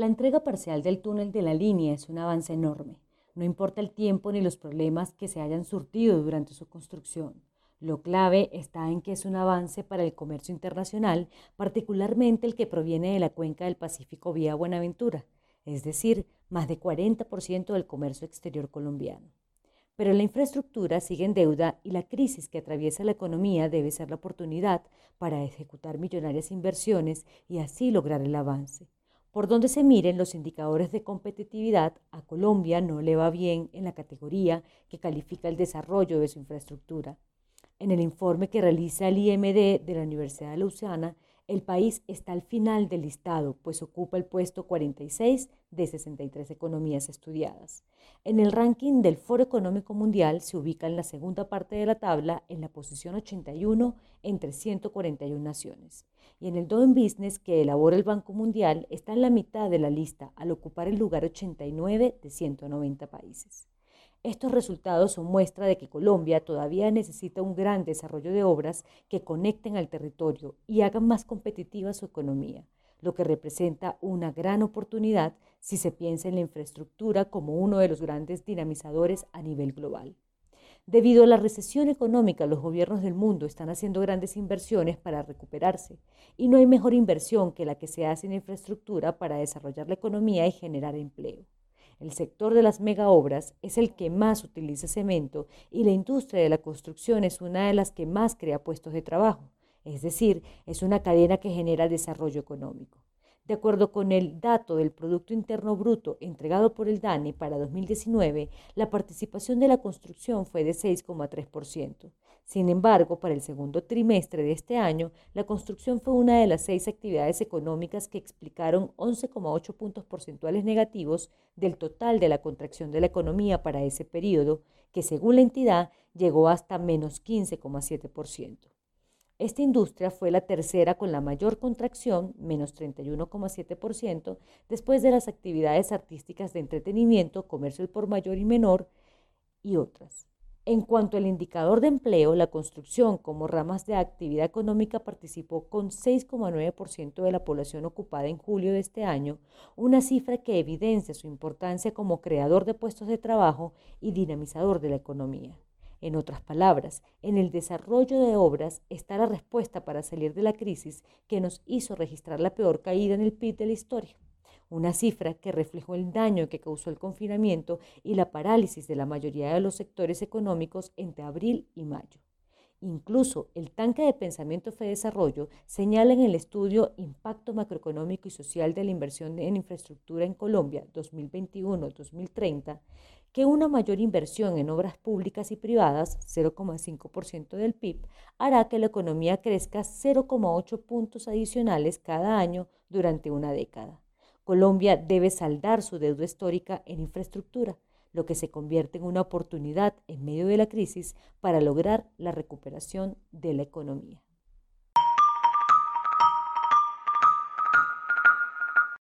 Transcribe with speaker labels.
Speaker 1: La entrega parcial del túnel de la línea es un avance enorme. No importa el tiempo ni los problemas que se hayan surtido durante su construcción. Lo clave está en que es un avance para el comercio internacional, particularmente el que proviene de la cuenca del Pacífico vía Buenaventura, es decir, más de 40% del comercio exterior colombiano. Pero la infraestructura sigue en deuda y la crisis que atraviesa la economía debe ser la oportunidad para ejecutar millonarias inversiones y así lograr el avance. Por donde se miren los indicadores de competitividad, a Colombia no le va bien en la categoría que califica el desarrollo de su infraestructura. En el informe que realiza el IMD de la Universidad de Lausana, el país está al final del listado, pues ocupa el puesto 46 de 63 economías estudiadas. En el ranking del Foro Económico Mundial se ubica en la segunda parte de la tabla, en la posición 81 entre 141 naciones. Y en el Doing Business que elabora el Banco Mundial está en la mitad de la lista, al ocupar el lugar 89 de 190 países. Estos resultados son muestra de que Colombia todavía necesita un gran desarrollo de obras que conecten al territorio y hagan más competitiva su economía, lo que representa una gran oportunidad si se piensa en la infraestructura como uno de los grandes dinamizadores a nivel global. Debido a la recesión económica, los gobiernos del mundo están haciendo grandes inversiones para recuperarse, y no hay mejor inversión que la que se hace en infraestructura para desarrollar la economía y generar empleo. El sector de las megaobras es el que más utiliza cemento y la industria de la construcción es una de las que más crea puestos de trabajo, es decir, es una cadena que genera desarrollo económico. De acuerdo con el dato del Producto Interno Bruto entregado por el DANE para 2019, la participación de la construcción fue de 6,3%. Sin embargo, para el segundo trimestre de este año, la construcción fue una de las seis actividades económicas que explicaron 11,8 puntos porcentuales negativos del total de la contracción de la economía para ese periodo, que según la entidad llegó hasta menos 15,7%. Esta industria fue la tercera con la mayor contracción, menos 31,7%, después de las actividades artísticas de entretenimiento, comercio por mayor y menor y otras. En cuanto al indicador de empleo, la construcción como ramas de actividad económica participó con 6,9% de la población ocupada en julio de este año, una cifra que evidencia su importancia como creador de puestos de trabajo y dinamizador de la economía. En otras palabras, en el desarrollo de obras está la respuesta para salir de la crisis que nos hizo registrar la peor caída en el PIB de la historia, una cifra que reflejó el daño que causó el confinamiento y la parálisis de la mayoría de los sectores económicos entre abril y mayo. Incluso el tanque de pensamiento Fe Desarrollo señala en el estudio Impacto Macroeconómico y Social de la Inversión en Infraestructura en Colombia 2021-2030 que una mayor inversión en obras públicas y privadas, 0,5% del PIB, hará que la economía crezca 0,8 puntos adicionales cada año durante una década. Colombia debe saldar su deuda histórica en infraestructura, lo que se convierte en una oportunidad en medio de la crisis para lograr la recuperación de la economía.